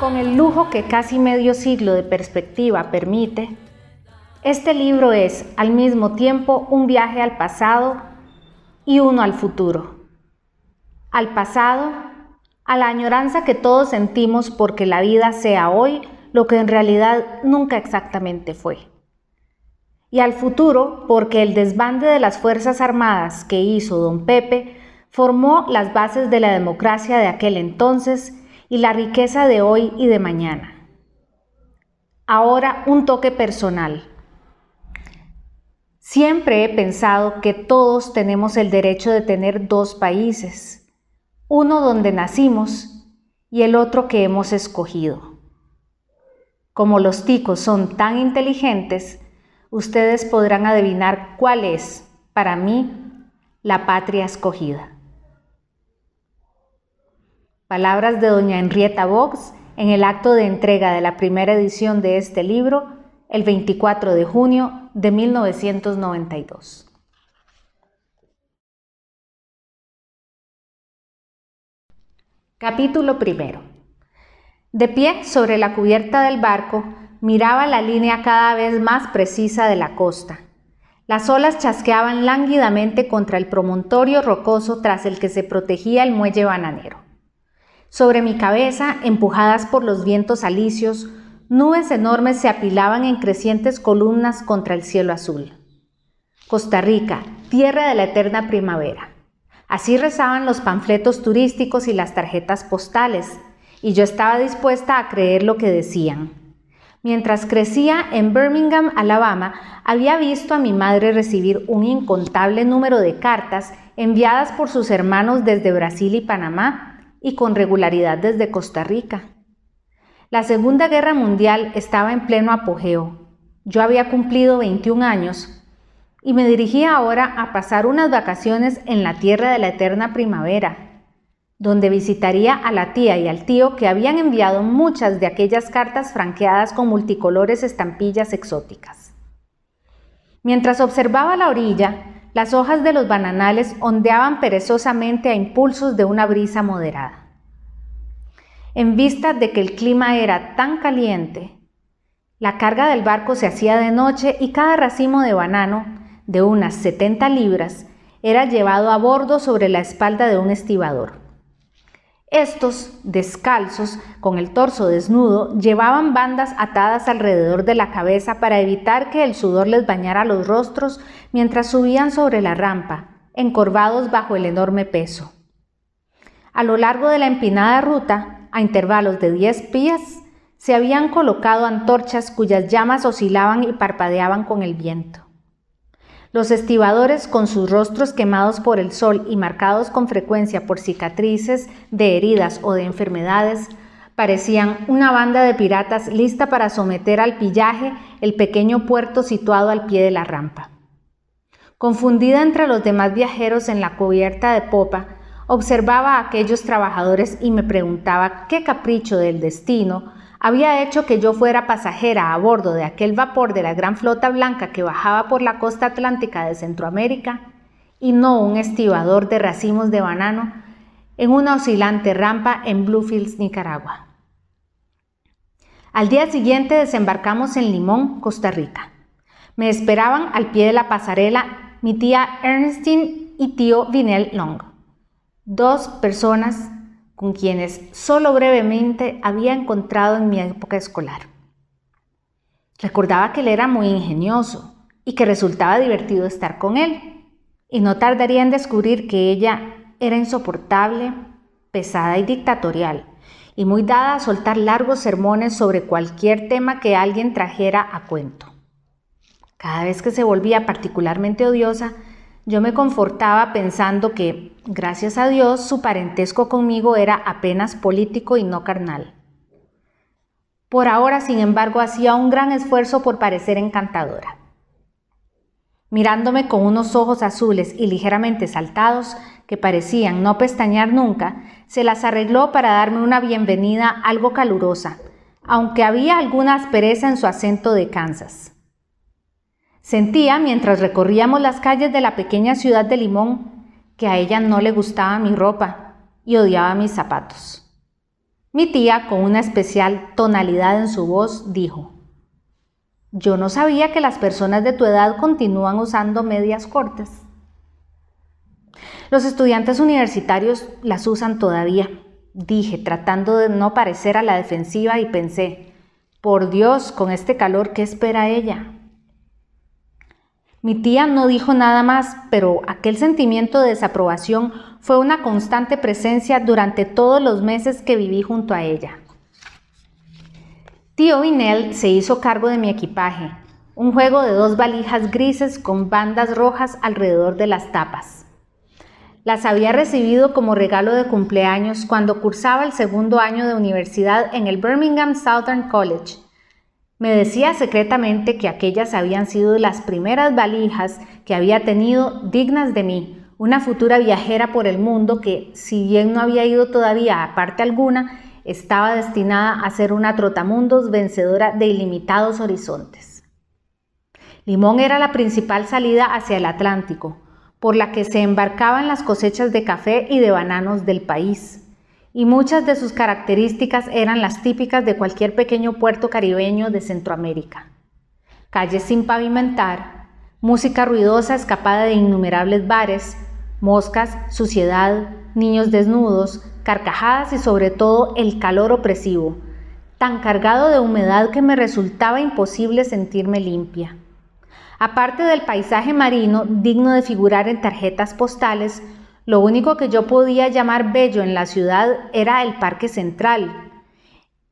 Con el lujo que casi medio siglo de perspectiva permite, este libro es al mismo tiempo un viaje al pasado y uno al futuro. Al pasado, a la añoranza que todos sentimos porque la vida sea hoy lo que en realidad nunca exactamente fue. Y al futuro porque el desbande de las Fuerzas Armadas que hizo don Pepe formó las bases de la democracia de aquel entonces y la riqueza de hoy y de mañana. Ahora un toque personal. Siempre he pensado que todos tenemos el derecho de tener dos países, uno donde nacimos y el otro que hemos escogido. Como los ticos son tan inteligentes, ustedes podrán adivinar cuál es, para mí, la patria escogida. Palabras de doña Henrietta Vox en el acto de entrega de la primera edición de este libro el 24 de junio de 1992. Capítulo primero. De pie sobre la cubierta del barco, miraba la línea cada vez más precisa de la costa. Las olas chasqueaban lánguidamente contra el promontorio rocoso tras el que se protegía el muelle bananero. Sobre mi cabeza, empujadas por los vientos alicios, nubes enormes se apilaban en crecientes columnas contra el cielo azul. Costa Rica, tierra de la eterna primavera. Así rezaban los panfletos turísticos y las tarjetas postales, y yo estaba dispuesta a creer lo que decían. Mientras crecía en Birmingham, Alabama, había visto a mi madre recibir un incontable número de cartas enviadas por sus hermanos desde Brasil y Panamá y con regularidad desde Costa Rica. La Segunda Guerra Mundial estaba en pleno apogeo. Yo había cumplido 21 años y me dirigía ahora a pasar unas vacaciones en la tierra de la eterna primavera, donde visitaría a la tía y al tío que habían enviado muchas de aquellas cartas franqueadas con multicolores estampillas exóticas. Mientras observaba la orilla, las hojas de los bananales ondeaban perezosamente a impulsos de una brisa moderada. En vista de que el clima era tan caliente, la carga del barco se hacía de noche y cada racimo de banano, de unas 70 libras, era llevado a bordo sobre la espalda de un estibador. Estos, descalzos, con el torso desnudo, llevaban bandas atadas alrededor de la cabeza para evitar que el sudor les bañara los rostros mientras subían sobre la rampa, encorvados bajo el enorme peso. A lo largo de la empinada ruta, a intervalos de 10 pies, se habían colocado antorchas cuyas llamas oscilaban y parpadeaban con el viento. Los estibadores, con sus rostros quemados por el sol y marcados con frecuencia por cicatrices de heridas o de enfermedades, parecían una banda de piratas lista para someter al pillaje el pequeño puerto situado al pie de la rampa. Confundida entre los demás viajeros en la cubierta de popa, observaba a aquellos trabajadores y me preguntaba qué capricho del destino había hecho que yo fuera pasajera a bordo de aquel vapor de la gran flota blanca que bajaba por la costa atlántica de Centroamérica y no un estibador de racimos de banano en una oscilante rampa en Bluefields, Nicaragua. Al día siguiente desembarcamos en Limón, Costa Rica. Me esperaban al pie de la pasarela mi tía Ernestine y tío Vinel Long, dos personas con quienes solo brevemente había encontrado en mi época escolar. Recordaba que él era muy ingenioso y que resultaba divertido estar con él, y no tardaría en descubrir que ella era insoportable, pesada y dictatorial, y muy dada a soltar largos sermones sobre cualquier tema que alguien trajera a cuento. Cada vez que se volvía particularmente odiosa, yo me confortaba pensando que, gracias a Dios, su parentesco conmigo era apenas político y no carnal. Por ahora, sin embargo, hacía un gran esfuerzo por parecer encantadora. Mirándome con unos ojos azules y ligeramente saltados, que parecían no pestañear nunca, se las arregló para darme una bienvenida algo calurosa, aunque había alguna aspereza en su acento de Kansas. Sentía, mientras recorríamos las calles de la pequeña ciudad de Limón, que a ella no le gustaba mi ropa y odiaba mis zapatos. Mi tía, con una especial tonalidad en su voz, dijo, Yo no sabía que las personas de tu edad continúan usando medias cortas. Los estudiantes universitarios las usan todavía, dije, tratando de no parecer a la defensiva y pensé, por Dios, con este calor, ¿qué espera ella? Mi tía no dijo nada más, pero aquel sentimiento de desaprobación fue una constante presencia durante todos los meses que viví junto a ella. Tío Vinel se hizo cargo de mi equipaje, un juego de dos valijas grises con bandas rojas alrededor de las tapas. Las había recibido como regalo de cumpleaños cuando cursaba el segundo año de universidad en el Birmingham Southern College me decía secretamente que aquellas habían sido las primeras valijas que había tenido dignas de mí, una futura viajera por el mundo que, si bien no había ido todavía a parte alguna, estaba destinada a ser una trotamundos vencedora de ilimitados horizontes. Limón era la principal salida hacia el Atlántico, por la que se embarcaban las cosechas de café y de bananos del país y muchas de sus características eran las típicas de cualquier pequeño puerto caribeño de Centroamérica. Calles sin pavimentar, música ruidosa escapada de innumerables bares, moscas, suciedad, niños desnudos, carcajadas y sobre todo el calor opresivo, tan cargado de humedad que me resultaba imposible sentirme limpia. Aparte del paisaje marino digno de figurar en tarjetas postales, lo único que yo podía llamar bello en la ciudad era el Parque Central,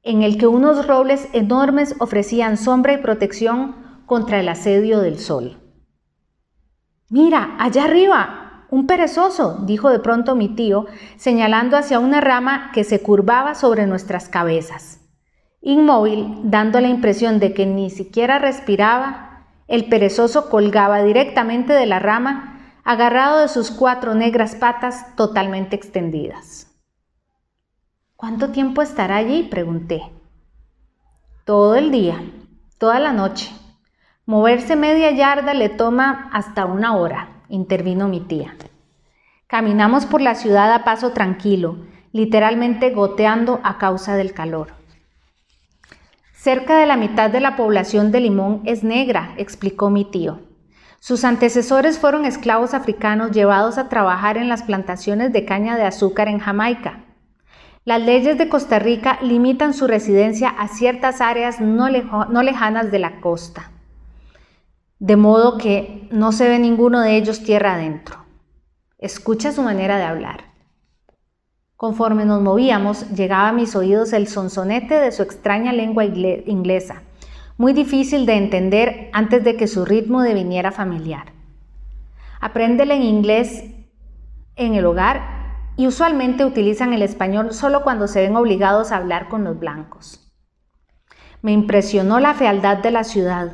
en el que unos robles enormes ofrecían sombra y protección contra el asedio del sol. Mira, allá arriba, un perezoso, dijo de pronto mi tío, señalando hacia una rama que se curvaba sobre nuestras cabezas. Inmóvil, dando la impresión de que ni siquiera respiraba, el perezoso colgaba directamente de la rama agarrado de sus cuatro negras patas totalmente extendidas. ¿Cuánto tiempo estará allí? pregunté. Todo el día, toda la noche. Moverse media yarda le toma hasta una hora, intervino mi tía. Caminamos por la ciudad a paso tranquilo, literalmente goteando a causa del calor. Cerca de la mitad de la población de Limón es negra, explicó mi tío. Sus antecesores fueron esclavos africanos llevados a trabajar en las plantaciones de caña de azúcar en Jamaica. Las leyes de Costa Rica limitan su residencia a ciertas áreas no, lejanas de la costa, de modo que no se ve ninguno de ellos tierra adentro. Escucha su manera de hablar. Conforme nos movíamos, llegaba a mis oídos el sonsonete de su extraña lengua inglesa muy difícil de entender antes de que su ritmo deviniera familiar. Apréndele en inglés en el hogar y usualmente utilizan el español solo cuando se ven obligados a hablar con los blancos. Me impresionó la fealdad de la ciudad.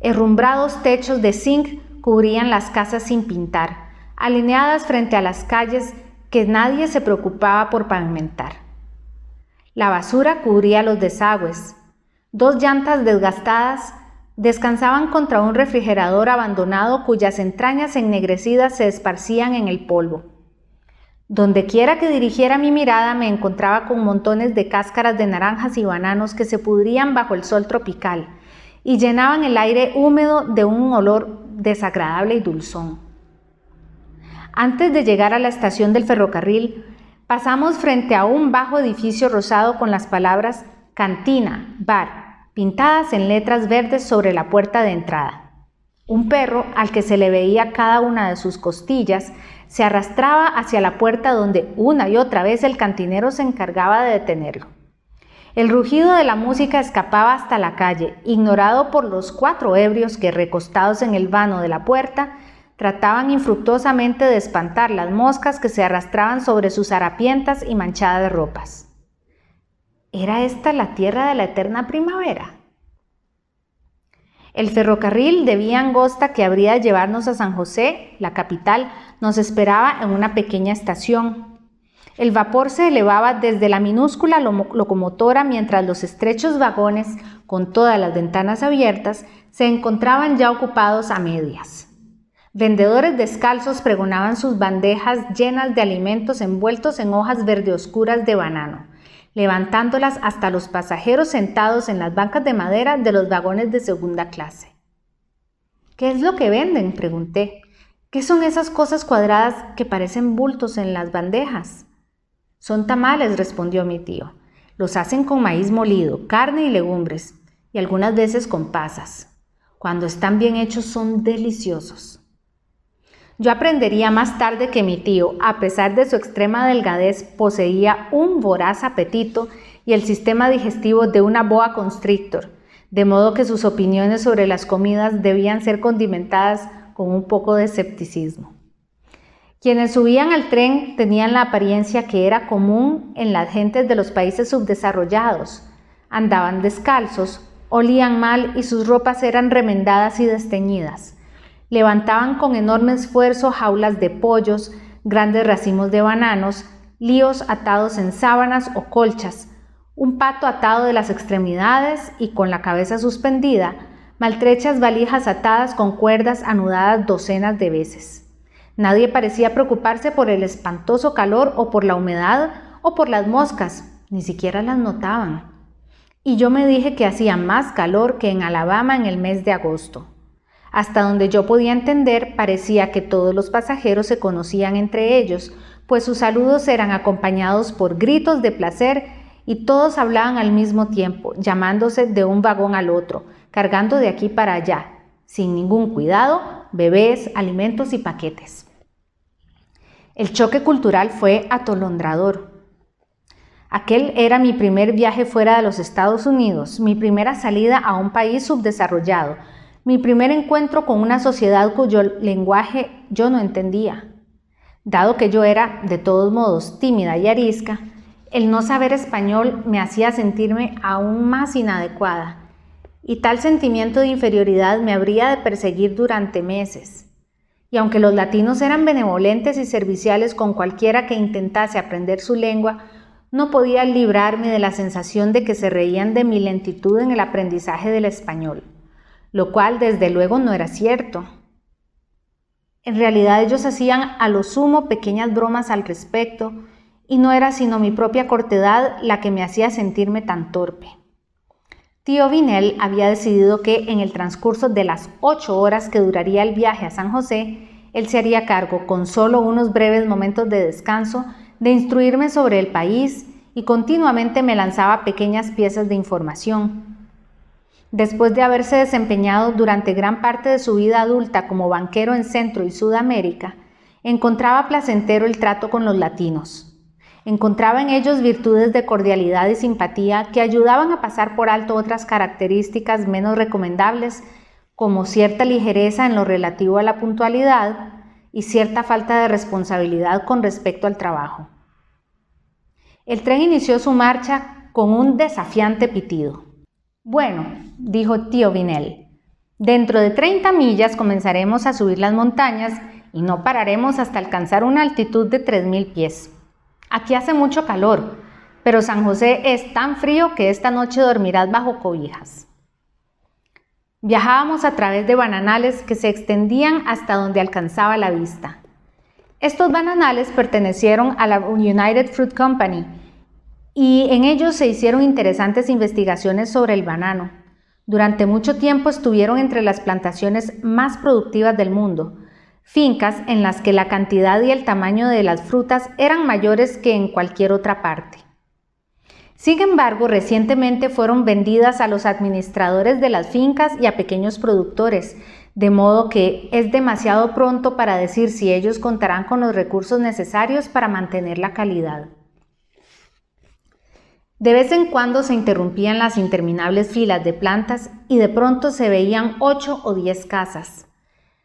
Herrumbrados techos de zinc cubrían las casas sin pintar, alineadas frente a las calles que nadie se preocupaba por pavimentar. La basura cubría los desagües, Dos llantas desgastadas descansaban contra un refrigerador abandonado cuyas entrañas ennegrecidas se esparcían en el polvo. Donde quiera que dirigiera mi mirada me encontraba con montones de cáscaras de naranjas y bananos que se pudrían bajo el sol tropical y llenaban el aire húmedo de un olor desagradable y dulzón. Antes de llegar a la estación del ferrocarril, pasamos frente a un bajo edificio rosado con las palabras cantina, bar, pintadas en letras verdes sobre la puerta de entrada. Un perro, al que se le veía cada una de sus costillas, se arrastraba hacia la puerta donde una y otra vez el cantinero se encargaba de detenerlo. El rugido de la música escapaba hasta la calle, ignorado por los cuatro ebrios que, recostados en el vano de la puerta, trataban infructuosamente de espantar las moscas que se arrastraban sobre sus harapientas y manchadas ropas. ¿Era esta la tierra de la eterna primavera? El ferrocarril de vía angosta que habría de llevarnos a San José, la capital, nos esperaba en una pequeña estación. El vapor se elevaba desde la minúscula locomotora mientras los estrechos vagones, con todas las ventanas abiertas, se encontraban ya ocupados a medias. Vendedores descalzos pregonaban sus bandejas llenas de alimentos envueltos en hojas verde oscuras de banano, levantándolas hasta los pasajeros sentados en las bancas de madera de los vagones de segunda clase. ¿Qué es lo que venden? pregunté. ¿Qué son esas cosas cuadradas que parecen bultos en las bandejas? Son tamales, respondió mi tío. Los hacen con maíz molido, carne y legumbres, y algunas veces con pasas. Cuando están bien hechos son deliciosos. Yo aprendería más tarde que mi tío, a pesar de su extrema delgadez, poseía un voraz apetito y el sistema digestivo de una boa constrictor, de modo que sus opiniones sobre las comidas debían ser condimentadas con un poco de escepticismo. Quienes subían al tren tenían la apariencia que era común en las gentes de los países subdesarrollados. Andaban descalzos, olían mal y sus ropas eran remendadas y desteñidas. Levantaban con enorme esfuerzo jaulas de pollos, grandes racimos de bananos, líos atados en sábanas o colchas, un pato atado de las extremidades y con la cabeza suspendida, maltrechas valijas atadas con cuerdas anudadas docenas de veces. Nadie parecía preocuparse por el espantoso calor o por la humedad o por las moscas, ni siquiera las notaban. Y yo me dije que hacía más calor que en Alabama en el mes de agosto. Hasta donde yo podía entender, parecía que todos los pasajeros se conocían entre ellos, pues sus saludos eran acompañados por gritos de placer y todos hablaban al mismo tiempo, llamándose de un vagón al otro, cargando de aquí para allá, sin ningún cuidado, bebés, alimentos y paquetes. El choque cultural fue atolondrador. Aquel era mi primer viaje fuera de los Estados Unidos, mi primera salida a un país subdesarrollado, mi primer encuentro con una sociedad cuyo lenguaje yo no entendía. Dado que yo era, de todos modos, tímida y arisca, el no saber español me hacía sentirme aún más inadecuada, y tal sentimiento de inferioridad me habría de perseguir durante meses. Y aunque los latinos eran benevolentes y serviciales con cualquiera que intentase aprender su lengua, no podía librarme de la sensación de que se reían de mi lentitud en el aprendizaje del español, lo cual desde luego no era cierto. En realidad ellos hacían a lo sumo pequeñas bromas al respecto, y no era sino mi propia cortedad la que me hacía sentirme tan torpe. Tío Vinel había decidido que en el transcurso de las ocho horas que duraría el viaje a San José, él se haría cargo, con solo unos breves momentos de descanso, de instruirme sobre el país y continuamente me lanzaba pequeñas piezas de información. Después de haberse desempeñado durante gran parte de su vida adulta como banquero en Centro y Sudamérica, encontraba placentero el trato con los latinos. Encontraba en ellos virtudes de cordialidad y simpatía que ayudaban a pasar por alto otras características menos recomendables, como cierta ligereza en lo relativo a la puntualidad y cierta falta de responsabilidad con respecto al trabajo. El tren inició su marcha con un desafiante pitido. Bueno, dijo tío Vinel, dentro de 30 millas comenzaremos a subir las montañas y no pararemos hasta alcanzar una altitud de 3.000 pies. Aquí hace mucho calor, pero San José es tan frío que esta noche dormirás bajo cobijas. Viajábamos a través de bananales que se extendían hasta donde alcanzaba la vista. Estos bananales pertenecieron a la United Fruit Company y en ellos se hicieron interesantes investigaciones sobre el banano. Durante mucho tiempo estuvieron entre las plantaciones más productivas del mundo, fincas en las que la cantidad y el tamaño de las frutas eran mayores que en cualquier otra parte. Sin embargo, recientemente fueron vendidas a los administradores de las fincas y a pequeños productores, de modo que es demasiado pronto para decir si ellos contarán con los recursos necesarios para mantener la calidad. De vez en cuando se interrumpían las interminables filas de plantas y de pronto se veían ocho o diez casas.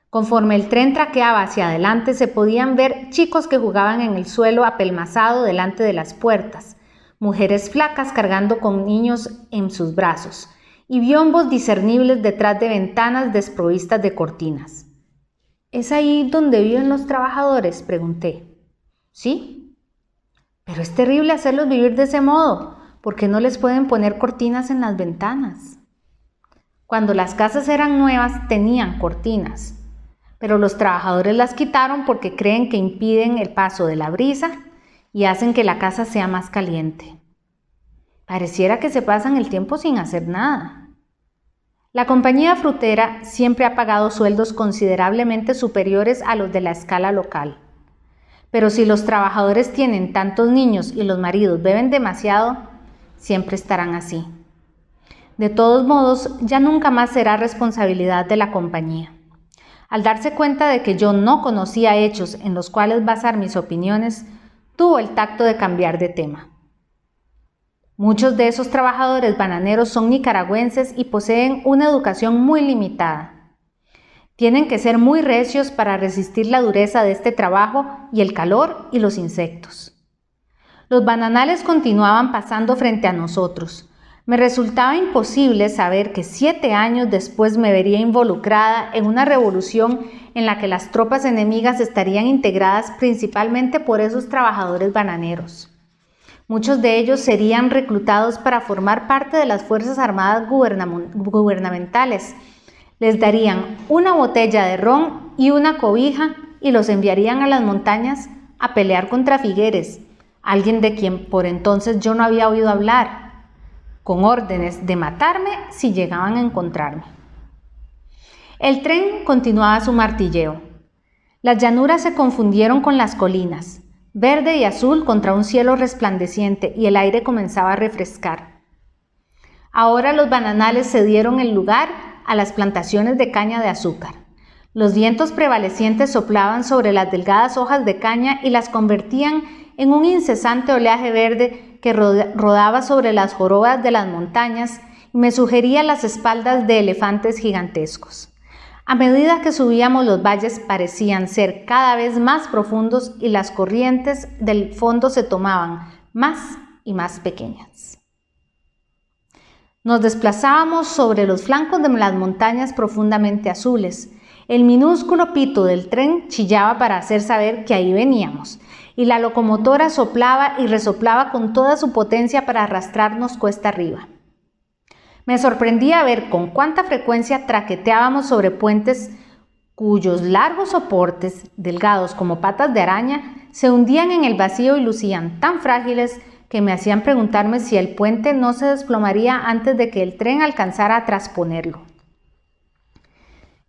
Conforme el tren traqueaba hacia adelante, se podían ver chicos que jugaban en el suelo apelmazado delante de las puertas, mujeres flacas cargando con niños en sus brazos, y biombos discernibles detrás de ventanas desprovistas de cortinas. ¿Es ahí donde viven los trabajadores? pregunté. ¿Sí? Pero es terrible hacerlos vivir de ese modo, porque no les pueden poner cortinas en las ventanas. Cuando las casas eran nuevas tenían cortinas, pero los trabajadores las quitaron porque creen que impiden el paso de la brisa y hacen que la casa sea más caliente. Pareciera que se pasan el tiempo sin hacer nada. La compañía frutera siempre ha pagado sueldos considerablemente superiores a los de la escala local. Pero si los trabajadores tienen tantos niños y los maridos beben demasiado, siempre estarán así. De todos modos, ya nunca más será responsabilidad de la compañía. Al darse cuenta de que yo no conocía hechos en los cuales basar mis opiniones, tuvo el tacto de cambiar de tema. Muchos de esos trabajadores bananeros son nicaragüenses y poseen una educación muy limitada. Tienen que ser muy recios para resistir la dureza de este trabajo y el calor y los insectos. Los bananales continuaban pasando frente a nosotros. Me resultaba imposible saber que siete años después me vería involucrada en una revolución en la que las tropas enemigas estarían integradas principalmente por esos trabajadores bananeros. Muchos de ellos serían reclutados para formar parte de las Fuerzas Armadas gubernamentales. Les darían una botella de ron y una cobija y los enviarían a las montañas a pelear contra Figueres, alguien de quien por entonces yo no había oído hablar, con órdenes de matarme si llegaban a encontrarme. El tren continuaba su martilleo. Las llanuras se confundieron con las colinas verde y azul contra un cielo resplandeciente y el aire comenzaba a refrescar. Ahora los bananales se dieron el lugar a las plantaciones de caña de azúcar. Los vientos prevalecientes soplaban sobre las delgadas hojas de caña y las convertían en un incesante oleaje verde que rodaba sobre las jorobas de las montañas y me sugería las espaldas de elefantes gigantescos. A medida que subíamos los valles parecían ser cada vez más profundos y las corrientes del fondo se tomaban más y más pequeñas. Nos desplazábamos sobre los flancos de las montañas profundamente azules. El minúsculo pito del tren chillaba para hacer saber que ahí veníamos, y la locomotora soplaba y resoplaba con toda su potencia para arrastrarnos cuesta arriba. Me sorprendía ver con cuánta frecuencia traqueteábamos sobre puentes cuyos largos soportes, delgados como patas de araña, se hundían en el vacío y lucían tan frágiles que me hacían preguntarme si el puente no se desplomaría antes de que el tren alcanzara a trasponerlo.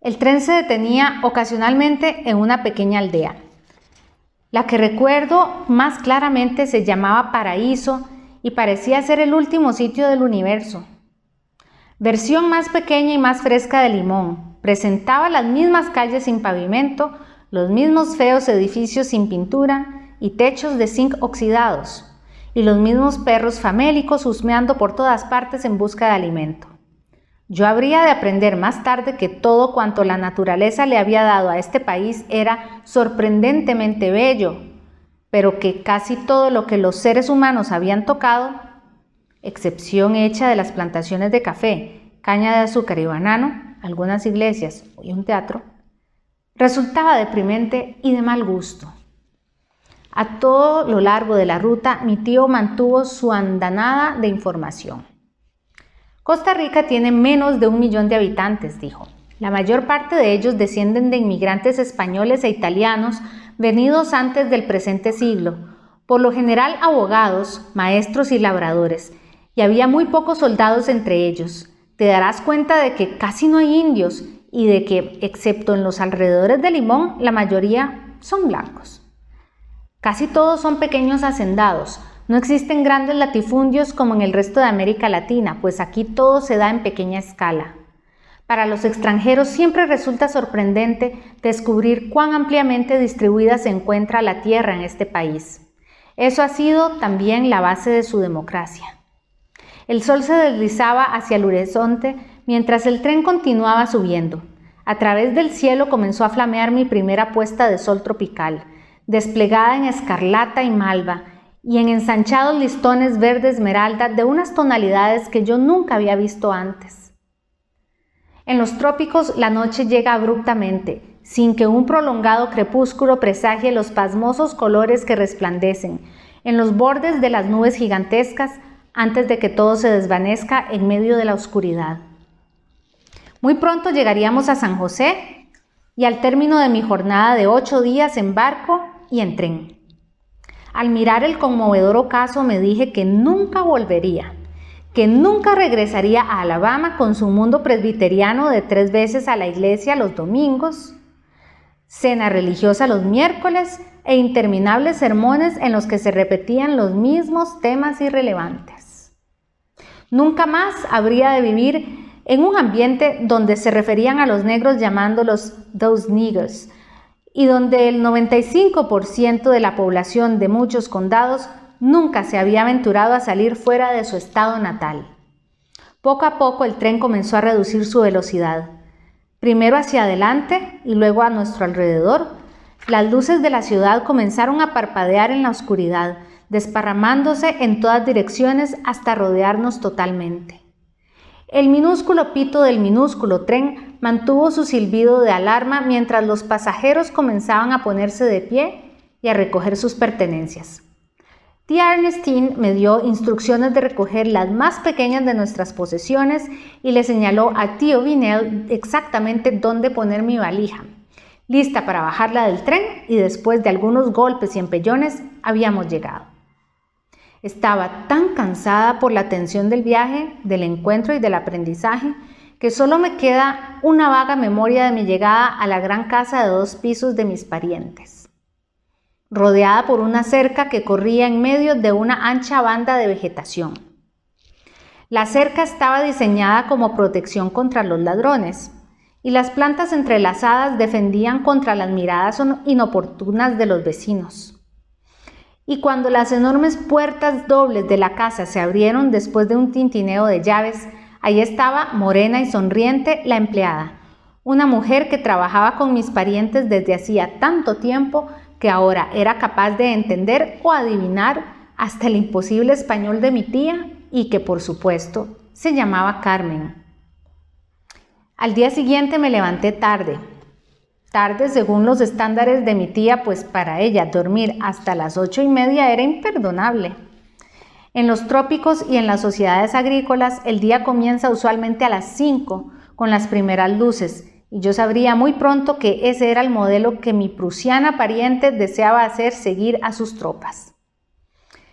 El tren se detenía ocasionalmente en una pequeña aldea. La que recuerdo más claramente se llamaba Paraíso y parecía ser el último sitio del universo. Versión más pequeña y más fresca de Limón. Presentaba las mismas calles sin pavimento, los mismos feos edificios sin pintura y techos de zinc oxidados, y los mismos perros famélicos husmeando por todas partes en busca de alimento. Yo habría de aprender más tarde que todo cuanto la naturaleza le había dado a este país era sorprendentemente bello, pero que casi todo lo que los seres humanos habían tocado excepción hecha de las plantaciones de café, caña de azúcar y banano, algunas iglesias y un teatro, resultaba deprimente y de mal gusto. A todo lo largo de la ruta, mi tío mantuvo su andanada de información. Costa Rica tiene menos de un millón de habitantes, dijo. La mayor parte de ellos descienden de inmigrantes españoles e italianos venidos antes del presente siglo, por lo general abogados, maestros y labradores, y había muy pocos soldados entre ellos. Te darás cuenta de que casi no hay indios y de que, excepto en los alrededores de Limón, la mayoría son blancos. Casi todos son pequeños hacendados. No existen grandes latifundios como en el resto de América Latina, pues aquí todo se da en pequeña escala. Para los extranjeros siempre resulta sorprendente descubrir cuán ampliamente distribuida se encuentra la tierra en este país. Eso ha sido también la base de su democracia. El sol se deslizaba hacia el horizonte mientras el tren continuaba subiendo. A través del cielo comenzó a flamear mi primera puesta de sol tropical, desplegada en escarlata y malva y en ensanchados listones verde esmeralda de unas tonalidades que yo nunca había visto antes. En los trópicos la noche llega abruptamente, sin que un prolongado crepúsculo presagie los pasmosos colores que resplandecen, en los bordes de las nubes gigantescas antes de que todo se desvanezca en medio de la oscuridad. Muy pronto llegaríamos a San José y al término de mi jornada de ocho días en barco y en tren. Al mirar el conmovedor ocaso me dije que nunca volvería, que nunca regresaría a Alabama con su mundo presbiteriano de tres veces a la iglesia los domingos, cena religiosa los miércoles e interminables sermones en los que se repetían los mismos temas irrelevantes. Nunca más habría de vivir en un ambiente donde se referían a los negros llamándolos those niggers y donde el 95% de la población de muchos condados nunca se había aventurado a salir fuera de su estado natal. Poco a poco el tren comenzó a reducir su velocidad, primero hacia adelante y luego a nuestro alrededor. Las luces de la ciudad comenzaron a parpadear en la oscuridad, desparramándose en todas direcciones hasta rodearnos totalmente. El minúsculo pito del minúsculo tren mantuvo su silbido de alarma mientras los pasajeros comenzaban a ponerse de pie y a recoger sus pertenencias. Tía Ernestine me dio instrucciones de recoger las más pequeñas de nuestras posesiones y le señaló a tío Vinel exactamente dónde poner mi valija, lista para bajarla del tren y después de algunos golpes y empellones habíamos llegado. Estaba tan cansada por la tensión del viaje, del encuentro y del aprendizaje, que solo me queda una vaga memoria de mi llegada a la gran casa de dos pisos de mis parientes, rodeada por una cerca que corría en medio de una ancha banda de vegetación. La cerca estaba diseñada como protección contra los ladrones, y las plantas entrelazadas defendían contra las miradas inoportunas de los vecinos. Y cuando las enormes puertas dobles de la casa se abrieron después de un tintineo de llaves, ahí estaba, morena y sonriente, la empleada, una mujer que trabajaba con mis parientes desde hacía tanto tiempo que ahora era capaz de entender o adivinar hasta el imposible español de mi tía y que por supuesto se llamaba Carmen. Al día siguiente me levanté tarde, tarde según los estándares de mi tía, pues para ella dormir hasta las ocho y media era imperdonable. En los trópicos y en las sociedades agrícolas el día comienza usualmente a las cinco con las primeras luces y yo sabría muy pronto que ese era el modelo que mi prusiana pariente deseaba hacer seguir a sus tropas.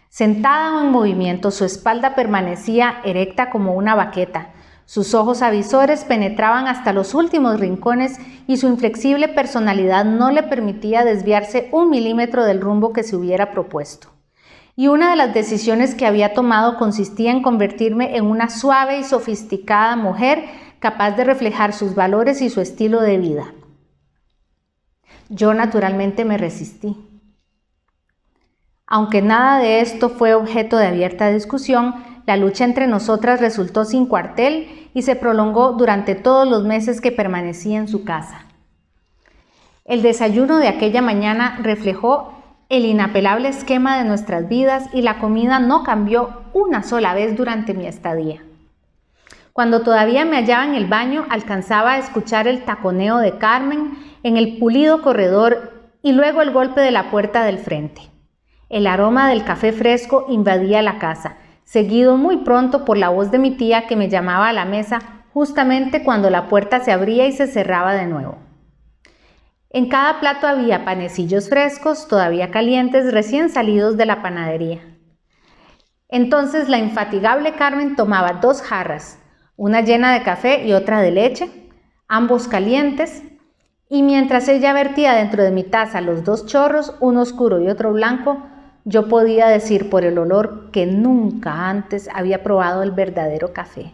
Sentada o en movimiento, su espalda permanecía erecta como una baqueta, sus ojos avisores penetraban hasta los últimos rincones y su inflexible personalidad no le permitía desviarse un milímetro del rumbo que se hubiera propuesto. Y una de las decisiones que había tomado consistía en convertirme en una suave y sofisticada mujer capaz de reflejar sus valores y su estilo de vida. Yo naturalmente me resistí. Aunque nada de esto fue objeto de abierta discusión, la lucha entre nosotras resultó sin cuartel y se prolongó durante todos los meses que permanecí en su casa. El desayuno de aquella mañana reflejó el inapelable esquema de nuestras vidas y la comida no cambió una sola vez durante mi estadía. Cuando todavía me hallaba en el baño, alcanzaba a escuchar el taconeo de Carmen en el pulido corredor y luego el golpe de la puerta del frente. El aroma del café fresco invadía la casa seguido muy pronto por la voz de mi tía que me llamaba a la mesa justamente cuando la puerta se abría y se cerraba de nuevo. En cada plato había panecillos frescos, todavía calientes, recién salidos de la panadería. Entonces la infatigable Carmen tomaba dos jarras, una llena de café y otra de leche, ambos calientes, y mientras ella vertía dentro de mi taza los dos chorros, uno oscuro y otro blanco, yo podía decir por el olor que nunca antes había probado el verdadero café.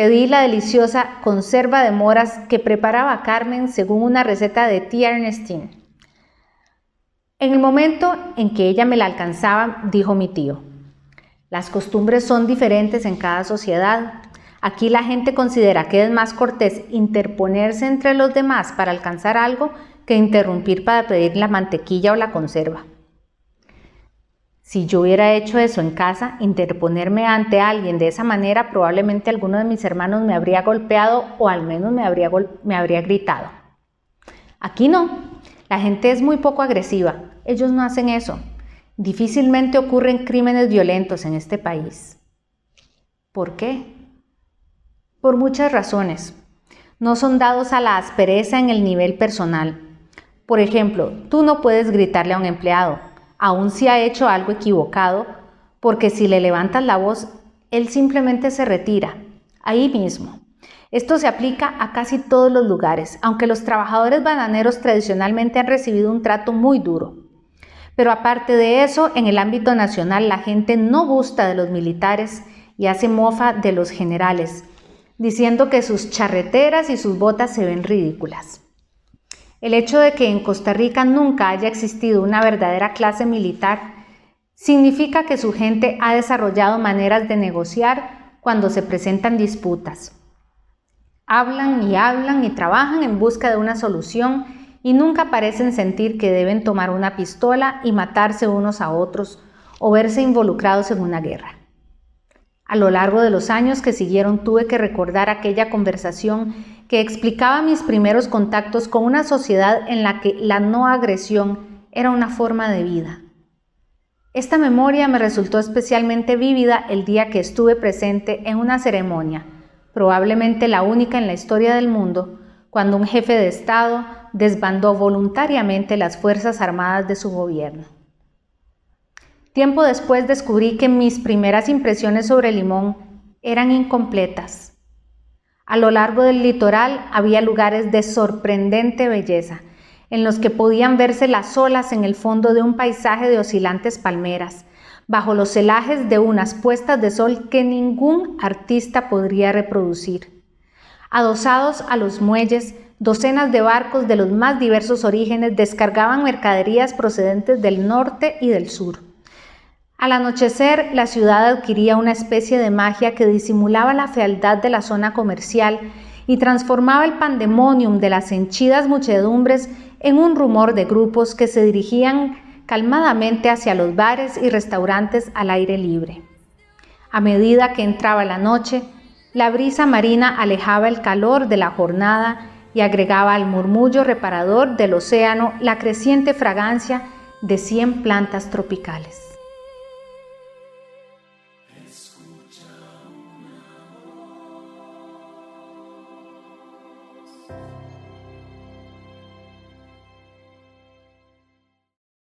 Pedí la deliciosa conserva de moras que preparaba Carmen según una receta de tía Ernestine. En el momento en que ella me la alcanzaba, dijo mi tío, las costumbres son diferentes en cada sociedad. Aquí la gente considera que es más cortés interponerse entre los demás para alcanzar algo que interrumpir para pedir la mantequilla o la conserva. Si yo hubiera hecho eso en casa, interponerme ante alguien de esa manera, probablemente alguno de mis hermanos me habría golpeado o al menos me habría, gritado. Aquí no, la gente es muy poco agresiva, ellos no hacen eso. Difícilmente ocurren crímenes violentos en este país. ¿Por qué? Por muchas razones. No son dados a la aspereza en el nivel personal. Por ejemplo, tú no puedes gritarle a un empleado, aun si ha hecho algo equivocado, porque si le levantas la voz, él simplemente se retira, ahí mismo. Esto se aplica a casi todos los lugares, aunque los trabajadores bananeros tradicionalmente han recibido un trato muy duro. Pero aparte de eso, en el ámbito nacional la gente no gusta de los militares y hace mofa de los generales, diciendo que sus charreteras y sus botas se ven ridículas. El hecho de que en Costa Rica nunca haya existido una verdadera clase militar significa que su gente ha desarrollado maneras de negociar cuando se presentan disputas. Hablan y hablan y trabajan en busca de una solución y nunca parecen sentir que deben tomar una pistola y matarse unos a otros o verse involucrados en una guerra. A lo largo de los años que siguieron tuve que recordar aquella conversación que explicaba mis primeros contactos con una sociedad en la que la no agresión era una forma de vida. Esta memoria me resultó especialmente vívida el día que estuve presente en una ceremonia, probablemente la única en la historia del mundo, cuando un jefe de Estado desbandó voluntariamente las Fuerzas Armadas de su gobierno. Tiempo después descubrí que mis primeras impresiones sobre Limón eran incompletas. A lo largo del litoral había lugares de sorprendente belleza, en los que podían verse las olas en el fondo de un paisaje de oscilantes palmeras, bajo los celajes de unas puestas de sol que ningún artista podría reproducir. Adosados a los muelles, docenas de barcos de los más diversos orígenes descargaban mercaderías procedentes del norte y del sur. Al anochecer, la ciudad adquiría una especie de magia que disimulaba la fealdad de la zona comercial y transformaba el pandemonium de las henchidas muchedumbres en un rumor de grupos que se dirigían calmadamente hacia los bares y restaurantes al aire libre. A medida que entraba la noche, la brisa marina alejaba el calor de la jornada y agregaba al murmullo reparador del océano la creciente fragancia de cien plantas tropicales.